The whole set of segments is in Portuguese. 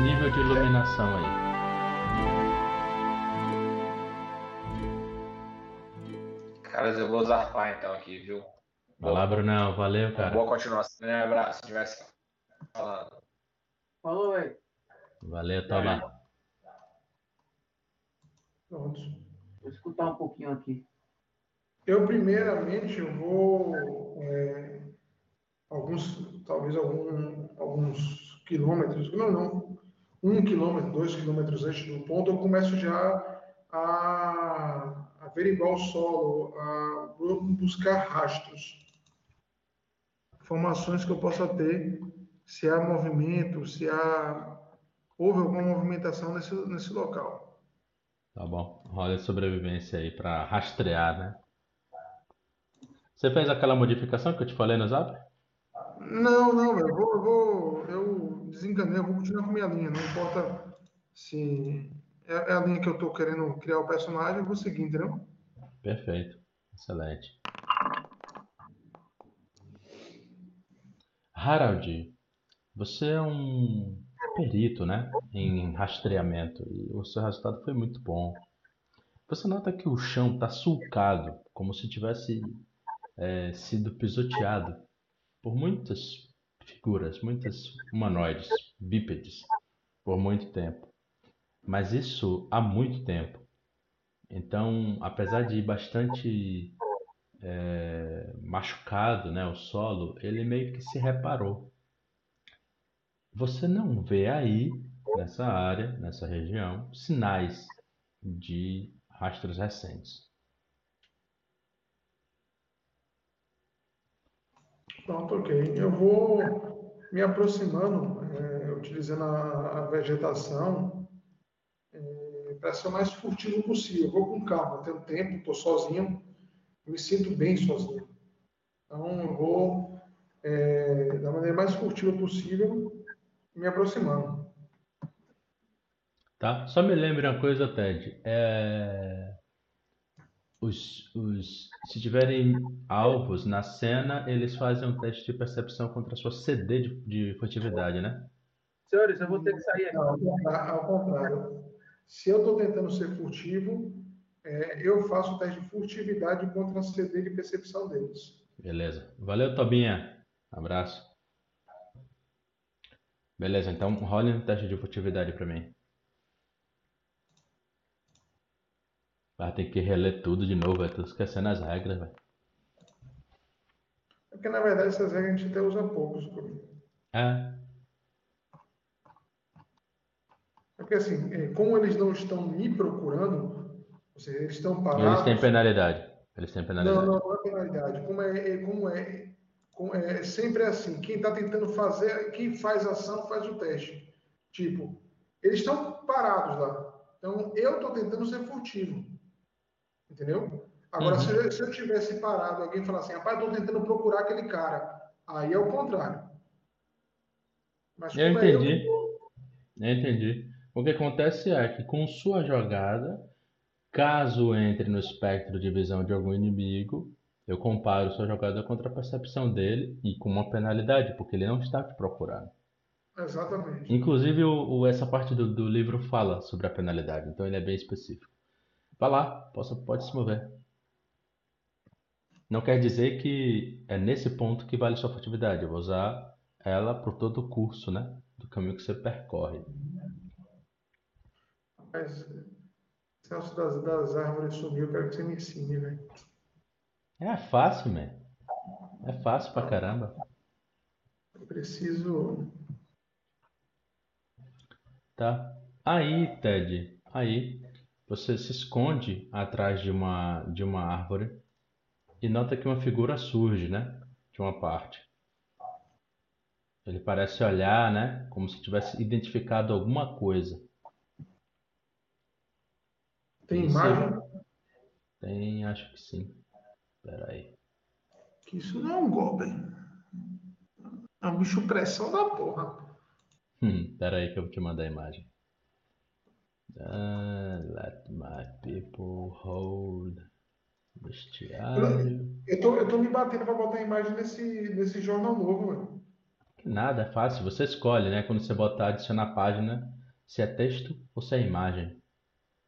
nível de iluminação aí. Caras, eu vou zarpar então aqui, viu? Vai lá, Brunão. Valeu, cara. Boa continuação. Um abraço. Se tivesse falando. Falou, velho. Valeu, toma. Pronto. Vou escutar um pouquinho aqui. Eu, primeiramente, eu vou. é, alguns, talvez algum, alguns quilômetros, não, não, um quilômetro, dois quilômetros antes do ponto, eu começo já a, averiguar o solo, a buscar rastros, informações que eu possa ter, se há movimento, se há houve alguma movimentação nesse, nesse local. Tá bom. Rola de sobrevivência aí pra rastrear, né? Você fez aquela modificação que eu te falei no zap? Não, não, eu vou, eu vou, eu desenganei, eu vou continuar com minha linha, não importa se é, é a linha que eu tô querendo criar o personagem, eu vou seguir, entendeu? Perfeito. Excelente. Harald, você é um perito, né? Em rastreamento. E o seu resultado foi muito bom. Você nota que o chão está sulcado, como se tivesse é, sido pisoteado por muitas figuras, muitas humanoides, bípedes, por muito tempo. Mas isso há muito tempo. Então, apesar de bastante é, machucado, né, o solo, ele meio que se reparou. Você não vê aí, nessa área, nessa região, sinais de rastros recentes. Pronto, ok. Eu vou me aproximando, é, utilizando a, a vegetação, é, para ser o mais furtivo possível. Eu vou com calma, tenho tempo, estou sozinho, me sinto bem sozinho. Então, eu vou, é, da maneira mais furtiva possível, me aproximando. Tá? Só me lembre uma coisa, Ted. É... Os, os, se tiverem alvos na cena, eles fazem um teste de percepção contra a sua CD de, de furtividade, né? Senhores, eu vou ter que sair aqui. Não, ao contrário. Se eu estou tentando ser furtivo, é, eu faço o teste de furtividade contra a CD de percepção deles. Beleza. Valeu, Tobinha. Abraço. Beleza, então role um teste de furtividade pra mim. Vai ter que reler tudo de novo, eu tô esquecendo as regras, velho. É Porque, na verdade, essas regras a gente até usa poucos. É, É Porque, assim, é, como eles não estão me procurando, ou seja, eles estão parados... eles têm penalidade. Eles têm Não, penalidade. não, não é penalidade. Como é, é- como é, como é sempre assim, quem está tentando fazer, quem faz ação faz o teste. Tipo, eles estão parados lá. Então, eu estou tentando ser furtivo. Entendeu? Agora, Uhum. se, eu, se eu tivesse parado, alguém falar assim, rapaz, estou tentando procurar aquele cara. Aí é o contrário. Mas Eu é entendi. Eu entendi. O que acontece é que com sua jogada, caso entre no espectro de visão de algum inimigo, eu comparo sua jogada contra a percepção dele e com uma penalidade, porque ele não está te procurando. Exatamente. Inclusive, o, o- essa parte do, do livro fala sobre a penalidade, então ele é bem específico. Vá lá, possa, pode se mover. Não quer dizer que é nesse ponto que vale sua furtividade. Eu vou usar ela por todo o curso, né? Do caminho que você percorre. Mas, negócio das, das árvores sumiu, eu quero que você me ensine, velho. É fácil, man. É fácil pra caramba. Eu preciso. Tá? Aí, Ted, aí você se esconde atrás de uma de uma árvore e nota que uma figura surge, né? De uma parte. Ele parece olhar, né? Como se tivesse identificado alguma coisa. Tem Isso. imagem? Tem, acho que sim. Espera aí. Isso não é um Goblin. É um bicho pressão da porra. Hum, Espera aí que eu vou te mandar a imagem. Let my people hold bestiário. Eu tô, eu tô me batendo pra botar a imagem nesse, nesse jornal novo, velho. Que nada, é fácil. Você escolhe, né? Quando você botar adicionar página, se é texto ou se é imagem.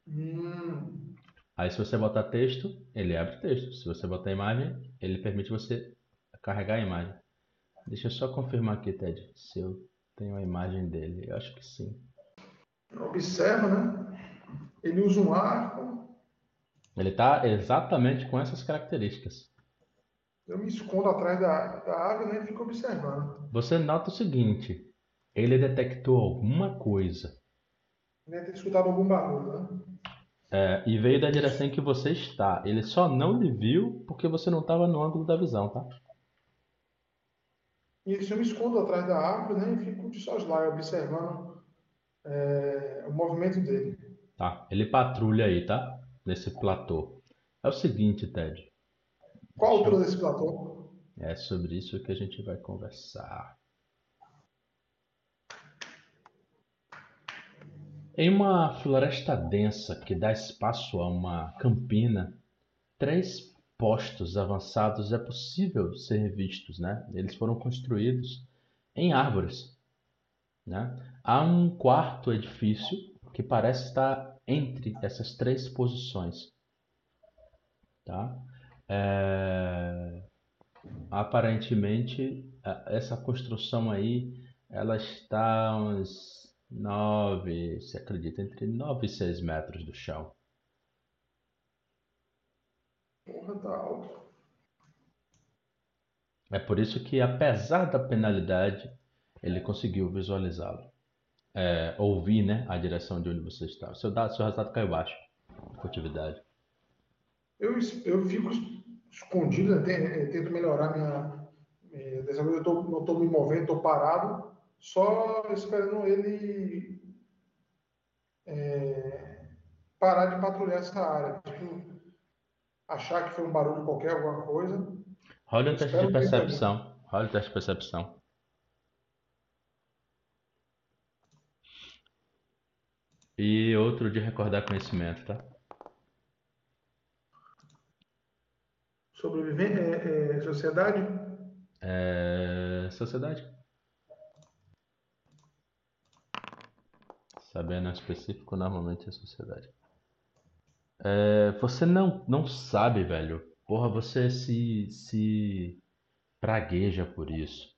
Hum, Aí se você botar texto, ele abre texto. Se você botar imagem, ele permite você carregar a imagem. Deixa eu só confirmar aqui, Ted, se eu tenho a imagem dele. Eu acho que sim. Observa, né? Ele usa um arco. Ele está exatamente com essas características. Eu me escondo atrás da, da árvore né, e fico observando. Você nota o seguinte: ele detectou alguma coisa Deve ter escutado algum barulho, né? é, e veio da direção em que você está. Ele só não lhe viu porque você não estava no ângulo da visão, tá? E isso eu me escondo atrás da árvore né, e fico de soslaio, observando é, o movimento dele. Tá. Ele patrulha aí, tá? Nesse platô. É o seguinte, Ted. Qual a altura desse platô? É sobre isso que a gente vai conversar. Em uma floresta densa que dá espaço a uma campina, três postos avançados é possível ser vistos, né? Eles foram construídos em árvores, né? Há um quarto edifício que parece estar entre essas três posições, tá? É, Aparentemente, essa construção aí, ela está uns 9, se acredita, entre 9 e 6 metros do chão. Porra, tá alto. É por isso que, apesar da penalidade, ele conseguiu visualizá-lo. É, ouvir, né, a direção de onde você está. Seu, dado, seu resultado caiu baixo. Furtividade. Eu, eu fico escondido, né, te- eh, tento melhorar minha. Dessa vez eu tô, não estou me movendo, estou parado, só esperando ele eh, parar de patrulhar essa área. Tipo, achar que foi um barulho qualquer, alguma coisa. Rola um teste de percepção. Rola um teste de percepção. E outro de recordar conhecimento, tá? Sobrevivente, é, é, sociedade, É... Sociedade. Sabendo específico, normalmente é sociedade. É, você não, não sabe, velho. Porra, você se, se pragueja por isso.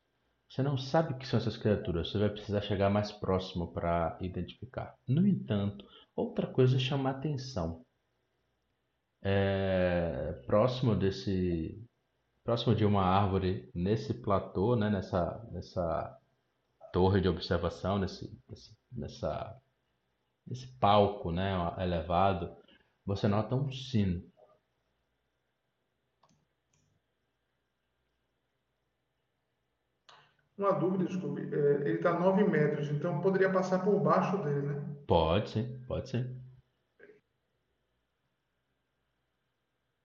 Você não sabe o que são essas criaturas. Você vai precisar chegar mais próximo para identificar. No entanto, outra coisa chama atenção. É, próximo desse, próximo de uma árvore nesse platô, né, nessa, nessa torre de observação, nesse, nesse, nessa, nesse palco, né, elevado, você nota um sino. Uma dúvida, desculpe. É, ele está a 9 metros, então poderia passar por baixo dele, né? Pode sim, pode sim.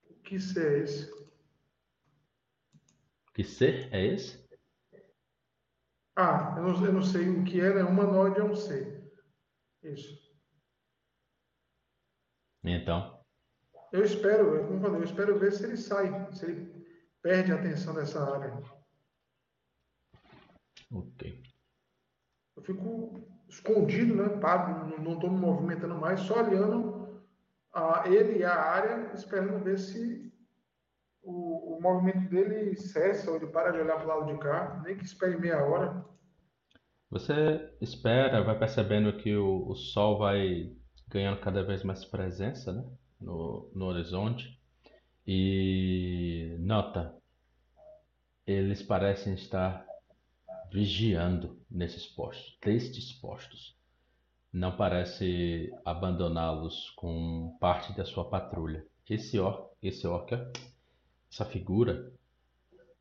O que isso é esse? Que ser é esse? Ah, eu não, eu não sei o que era, é humanoide, é um ser. Isso. Então, Eu espero, eu, como eu falei, eu espero ver se ele sai, se ele perde a atenção dessa área. Ok. Eu fico escondido, né? Paro, não estou me movimentando mais, só olhando a ele e a área, esperando ver se o, o movimento dele cessa ou ele para de olhar para o lado de cá, nem que espere meia hora. Você espera, vai percebendo que o, o sol vai ganhando cada vez mais presença, né, no, no horizonte e nota, eles parecem estar vigiando nesses postos, destes postos. Não parece abandoná-los com parte da sua patrulha. Esse or, esse orca, essa figura,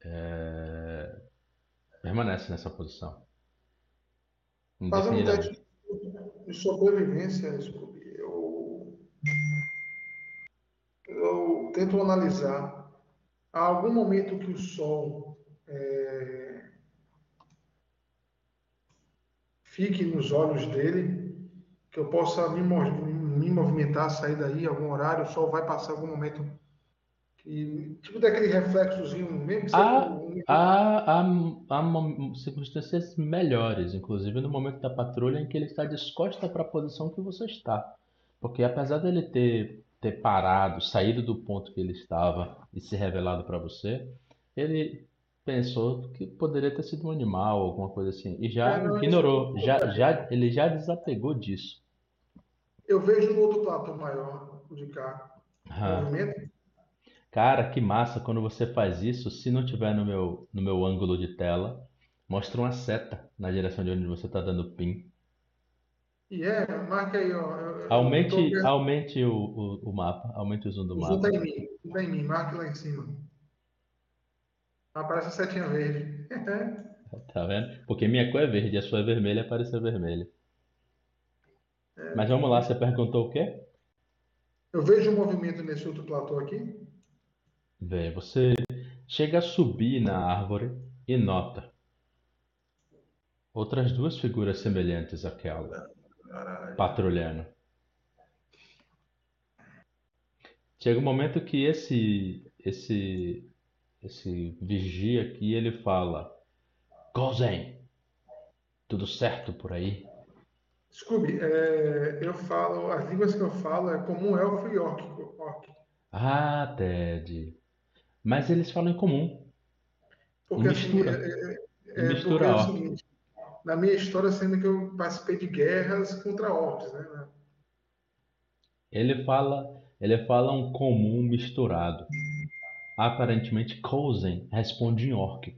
é, permanece nessa posição. Fazendo um teste de sobrevivência, eu, eu tento analisar. Há algum momento que o sol é, fique nos olhos dele, que eu possa me, me movimentar, sair daí, algum horário, o sol vai passar algum momento que E tipo daquele reflexozinho mesmo, que um- Há, há, há mo- circunstâncias melhores, inclusive no momento da patrulha em que ele está descosta para a posição que você está. Porque apesar dele ter, ter parado, saído do ponto que ele estava e se revelado para você, ele pensou que poderia ter sido um animal, alguma coisa assim, e já É, não, ignorou, isso- já, já, ele já desapegou disso. eu vejo no outro platô maior, o de cá, Ah. movimento. Cara, que massa quando você faz isso. Se não tiver no meu, no meu ângulo de tela, mostra uma seta na direção de onde você está dando pin. E é, marca aí, ó. eu- eu Aumente, tô aumente o, o, o mapa, aumente o zoom do O zoom mapa. tá em mim, zoom tá em mim, marque lá em cima. Aparece a setinha verde. Tá vendo? Porque minha cor é verde, a sua é vermelha, apareceu vermelha. Mas vamos lá, você perguntou o quê? Eu vejo um movimento nesse outro platô aqui. Vê, você chega a subir na árvore e nota outras duas figuras semelhantes àquela, Caralho. patrulhando. Chega um momento que esse esse esse vigia aqui ele fala: Gozen, tudo certo por aí? Scooby, é, eu falo, as línguas que eu falo é comum, elfo e orc. Ah, Ted. Mas eles falam em comum. Porque Mistura. assim, é, é, é, Mistura porque é o orc. seguinte, na minha história, sendo que eu participei de guerras contra orcs, né? Ele fala, ele fala um comum misturado. Aparentemente, Kozen responde em orc.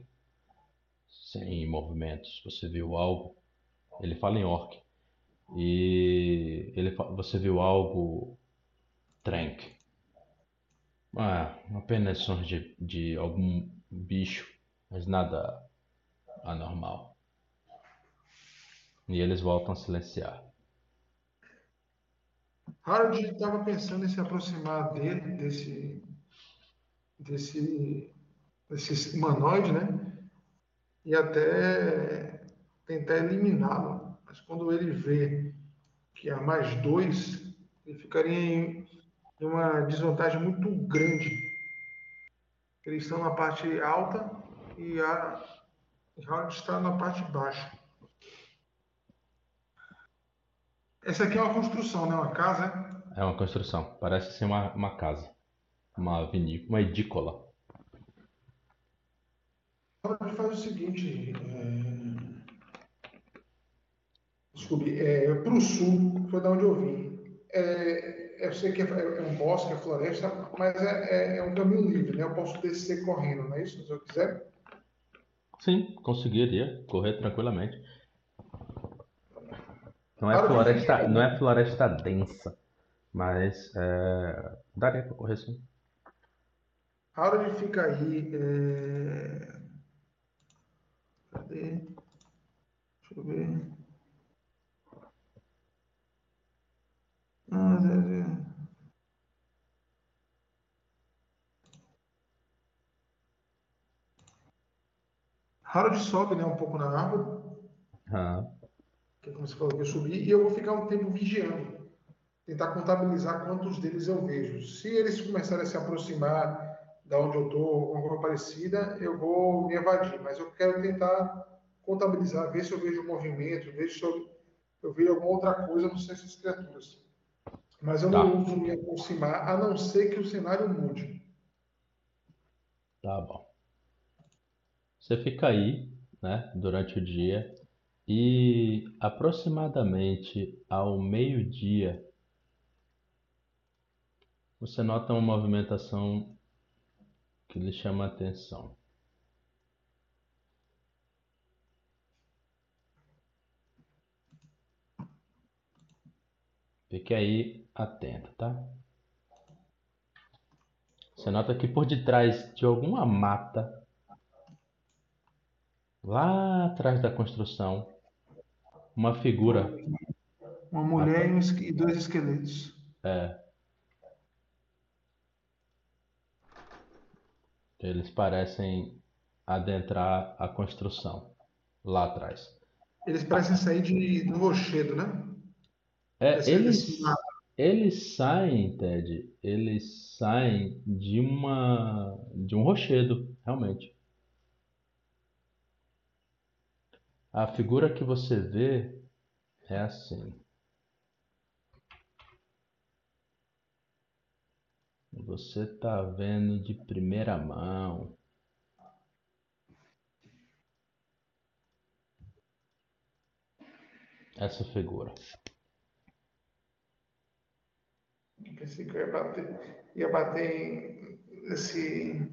Sem movimentos. Você viu algo? Ele fala em orc. E ele você viu algo trank. Ah, apenas sons de, de algum bicho, mas nada anormal. E eles voltam a silenciar. Harold estava pensando em se aproximar dele, desse, desse, desse humanoide, né? E até tentar eliminá-lo. Mas quando ele vê que há mais dois, ele ficaria em uma desvantagem muito grande. Eles estão na parte alta e a Harold está na parte baixa. Essa aqui é uma construção, né? Uma casa, é? É uma construção, parece ser uma, uma casa, uma vinícola, uma edícola. Faz o seguinte, é... desculpe, é, para o sul, foi da onde eu vim. É, eu sei que é, é um bosque, é floresta, mas é, é- é um caminho livre, né? Eu posso descer correndo, não é isso? Se eu quiser. Sim, conseguiria correr tranquilamente. Não é floresta, não é floresta densa, mas é, daria para correr sim. Harold fica aí. é, Cadê? Deixa eu ver. Ah, Zé. Harold sobe, né, um pouco na árvore, Ah, que é como você falou que eu subi, e eu vou ficar um tempo vigiando, tentar contabilizar quantos deles eu vejo. Se eles começarem a se aproximar da onde eu estou, alguma parecida, eu vou me evadir, mas eu quero tentar contabilizar, ver se eu vejo movimento, ver se eu, eu vejo alguma outra coisa, não sei essas criaturas. Mas eu não Tá. uso me aproximar, a não ser que o cenário mude. tá bom. Você fica aí, né, durante o dia e aproximadamente ao meio-dia você nota uma movimentação que lhe chama a atenção. Fique aí atento, tá? Você nota que por detrás de alguma mata, lá atrás da construção, uma figura Uma mulher e, dois esqueletos. Eles parecem adentrar a construção lá atrás. Eles parecem sair de, do rochedo, né? É, eles. Eles saem, Ted, eles saem de uma de um rochedo, realmente. A figura que você vê é assim. Você tá vendo de primeira mão. Essa figura. Pensei que eu ia bater, ia bater nesse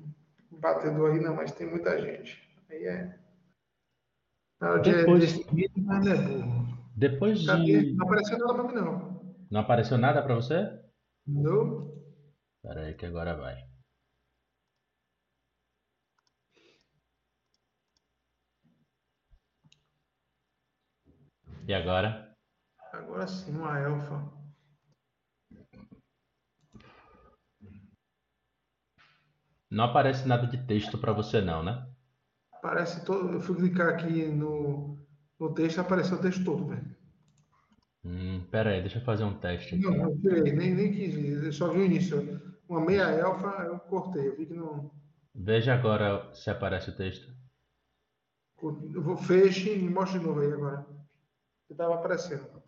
batedor aí, não, mas tem muita gente. Aí é. Na hora de Depois- mas é. Depois Cadê? de. Não apareceu nada pra mim, não. Não apareceu nada pra você? Não. Espera aí que agora vai. E agora? Agora sim, uma elfa. Não aparece nada de texto pra você não, né? Parece todo. Eu fui clicar aqui no, no texto, apareceu o texto todo, velho. Hum, pera aí, deixa eu fazer um teste aqui. Não, eu tirei, nem, nem quis eu só vi o início. Uma meia elfa, eu cortei, eu vi que não. Veja agora se aparece o texto. Eu vou feche e me mostra de novo aí agora. Que tava aparecendo.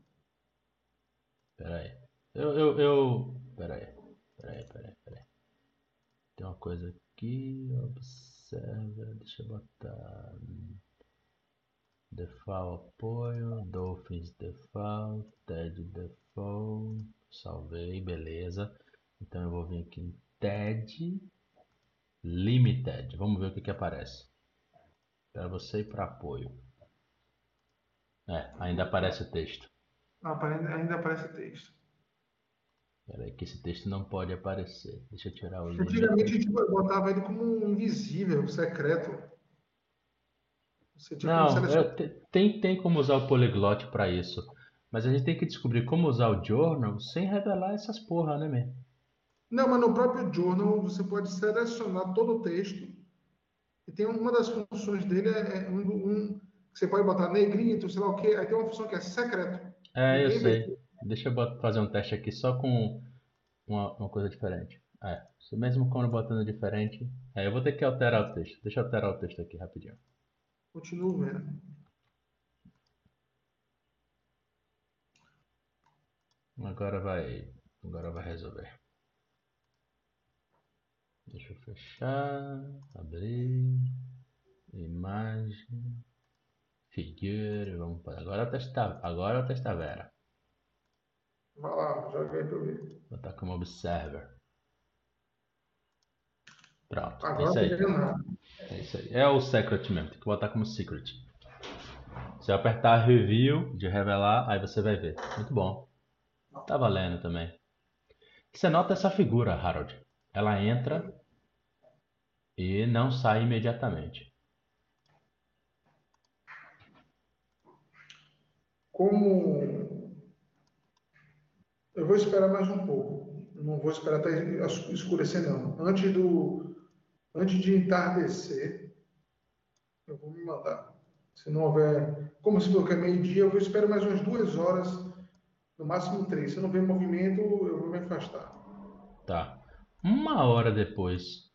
Pera aí. Eu, eu, eu... Pera aí. Pera aí, pera aí, pera aí. Tem uma coisa aqui, observa, deixa eu botar... Default apoio, Dolphins default, TED default, salvei, beleza. Então eu vou vir aqui em TED Limited, vamos ver o que que aparece. Para você e para apoio. É, ainda aparece o texto. Ah, ainda aparece texto. Peraí, que esse texto não pode aparecer. Deixa eu tirar o limite. Antigamente a gente botava ele como um invisível, secreto. Não, eu- te- tem, tem como usar o poliglote para isso. Mas a gente tem que descobrir como usar o journal sem revelar essas porra, né, man? Não, mas no próprio journal você pode selecionar todo o texto. E tem uma das funções dele é é um, um que você pode botar negrito, sei lá o quê. Aí tem uma função que é secreto. É, eu sei. Deixa eu fazer um teste aqui só com uma, uma coisa diferente. É, se mesmo quando botando diferente. É, eu vou ter que alterar o texto. Deixa eu alterar o texto aqui rapidinho. Continuo vendo. Agora vai. Agora vai resolver. Deixa eu fechar. Abrir. Imagem. Figure. Vamos para. Agora é testar. Agora é o Testavera. Vai lá, pra eu ver. Vou botar como observer. Pronto. É Agora isso não aí. É isso aí. É o secret mesmo. Tem que botar como secret. Se eu apertar review de revelar, aí você vai ver. Muito bom. Tá valendo também. Você nota essa figura, Harold. Ela entra e não sai imediatamente. Como eu vou esperar mais um pouco. Não vou esperar até escurecer, não. Antes do, antes de entardecer, eu vou me mandar. Se não houver, como se for que é meio-dia, eu vou esperar mais umas duas horas, no máximo três. Se não ver movimento, eu vou me afastar. Tá. Uma hora depois,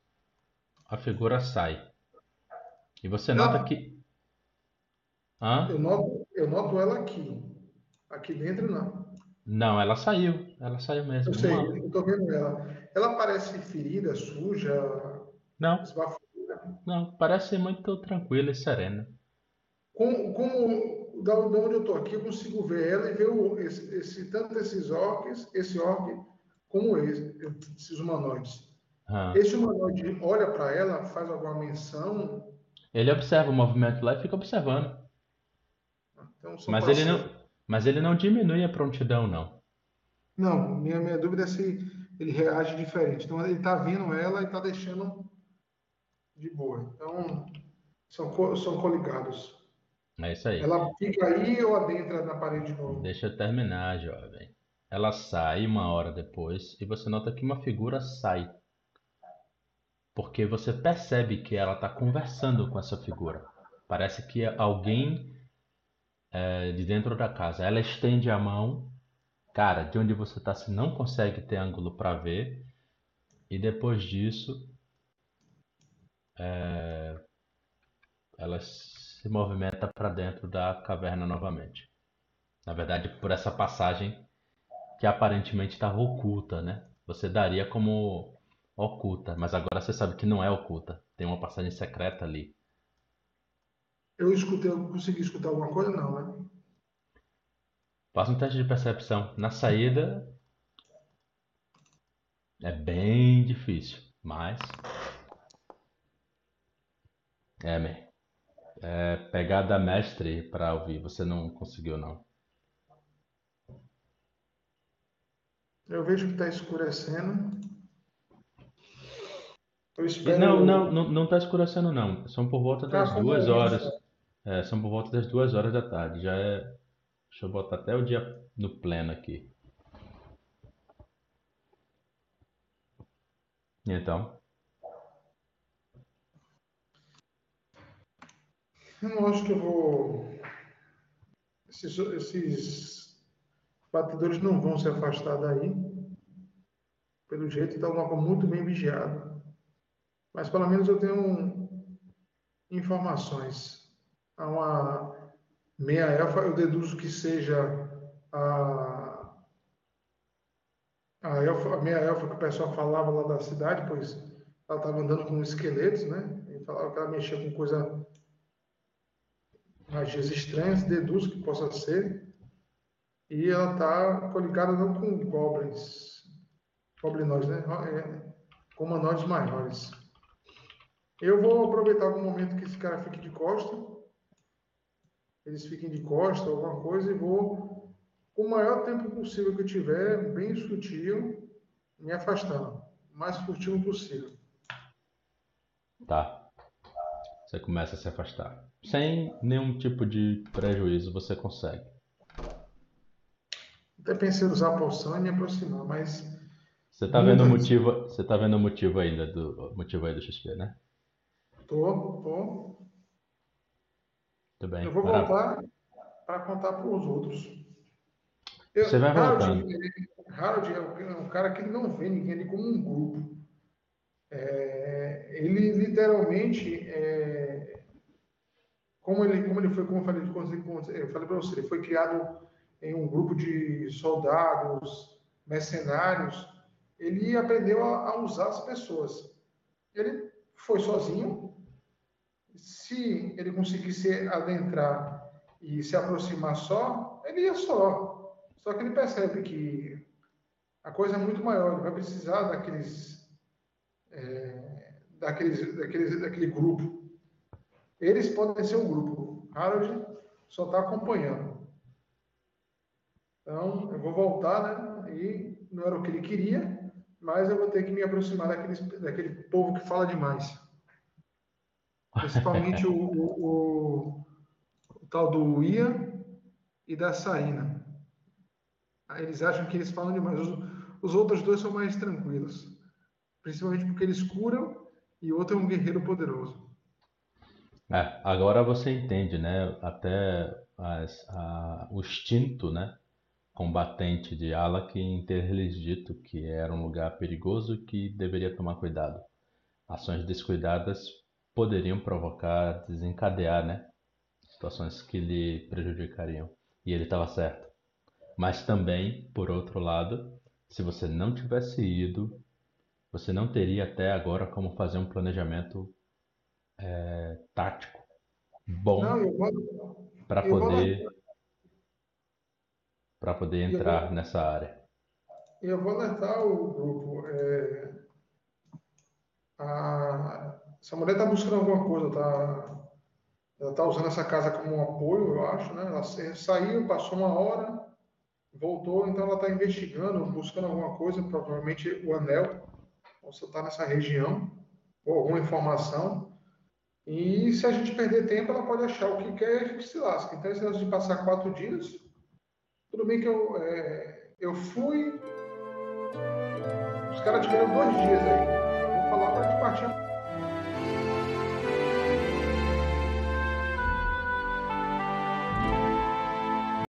a figura sai. E você nota Não. que. Hã? Eu noto, eu noto ela aqui. Aqui dentro, não. Não, ela saiu. Ela saiu mesmo. Eu sei, Uma- eu tô vendo ela. Ela parece ferida, suja, Não, não. Parece muito tranquila e serena. Como, como da onde eu estou aqui, eu consigo ver ela e ver o, esse, esse- tanto esses orcs, esse orc, como esse, esses humanoides. Hã. Esse humanoide olha para ela, faz alguma menção, Ele observa o movimento lá e fica observando. então Mas ele parceiros. não, mas ele não diminui a prontidão, não. Não, minha, minha dúvida é se ele reage diferente. Então ele está vendo ela e está deixando de boa. Então são, são coligados. É isso aí. Ela fica aí ou adentra na parede de novo? Deixa eu terminar, jovem. Ela sai uma hora depois e você nota que uma figura sai. Porque você percebe que ela está conversando com essa figura. Parece que alguém é, de dentro da casa. Ela estende a mão cara, de onde você tá, você não consegue ter ângulo para ver. E depois disso, é, ela se movimenta para dentro da caverna novamente. Na verdade, por essa passagem que aparentemente estava oculta, né? Você daria como oculta, mas agora você sabe que não é oculta. Tem uma passagem secreta ali. Eu escutei, eu consegui escutar alguma coisa? Não, né? Faça um teste de percepção. Na saída é bem difícil, mas é, man. É pegada mestre para ouvir. Você não conseguiu não. Eu vejo que está escurecendo. Eu E espero. Não, não, não, não tá escurecendo não. São por volta Ah, das são duas horas. É, são por volta das duas horas da tarde. Já é. Deixa eu botar até o dia no pleno aqui. Então, Eu não acho que eu vou. Esses, esses batedores não vão se afastar daí. Pelo jeito, está um mapa muito bem vigiado. Mas pelo menos eu tenho informações. Há uma meia elfa, eu deduzo que seja a, a, elfa, a meia elfa que o pessoal falava lá da cidade, pois ela estava andando com esqueletos, né? E falava que ela mexia com coisa magias estranhas, deduzo que possa ser. E ela está coligada não com goblins, goblinoides, né? É, com humanoides maiores. Eu vou aproveitar algum momento que esse cara fique de costa, eles fiquem de costa, alguma coisa, e vou, com o maior tempo possível que eu tiver, bem sutil, me afastando, o mais furtivo possível. tá. Você começa a se afastar. Sem nenhum tipo de prejuízo, você consegue. Até pensei em usar a poção e me aproximar, mas Você tá vendo o motivo, você tá vendo o motivo ainda do motivo aí do XP, né? Tô, tô. Muito bem. Eu vou maravilha. voltar para contar para os outros. Eu, Você vai Harold, voltando. ele- Harold é um- é cara que não vê ninguém ali como um grupo. É, ele literalmente, é, como ele, como ele foi, como eu falei, eu falei para você, ele foi criado em um grupo de soldados, mercenários. Ele aprendeu a, a usar as pessoas. Ele foi sozinho, se ele conseguisse adentrar e se aproximar só, ele ia só. Só que ele percebe que a coisa é muito maior, ele vai precisar daqueles, é, daqueles, daqueles daquele grupo. Eles podem ser um grupo. Harold só está acompanhando. Então, eu vou voltar, né? E não era o que ele queria, mas eu vou ter que me aproximar daqueles, daquele povo que fala demais. Principalmente o, o, o, tal do Ian e da Sarina. Aí Eles acham que eles falam demais. Os, os outros dois são mais tranquilos. Principalmente porque eles curam e o outro é um guerreiro poderoso. É, agora você entende, né? Até as- a- o instinto, né? Combatente de Alak em ter lhes dito que era um lugar perigoso que deveria tomar cuidado. Ações descuidadas poderiam provocar, desencadear, né? Situações que lhe prejudicariam. E ele estava certo. Mas também, por outro lado, se você não tivesse ido, você não teria até agora como fazer um planejamento é, tático bom para poder para poder entrar vou- nessa área. eu vou alertar o grupo. É, a, essa mulher está buscando alguma coisa, tá, ela está usando essa casa como um apoio, eu acho, né? Ela sa- saiu, passou uma hora, voltou, então ela está investigando, buscando alguma coisa, provavelmente o anel, possa estar nessa região, ou alguma informação. E se a gente perder tempo, ela pode achar o que quer e se lasca. Então, esse negócio de passar quatro dias, tudo bem que eu, é, eu fui. Os caras tiveram dois dias aí. Eu vou falar para a gente partir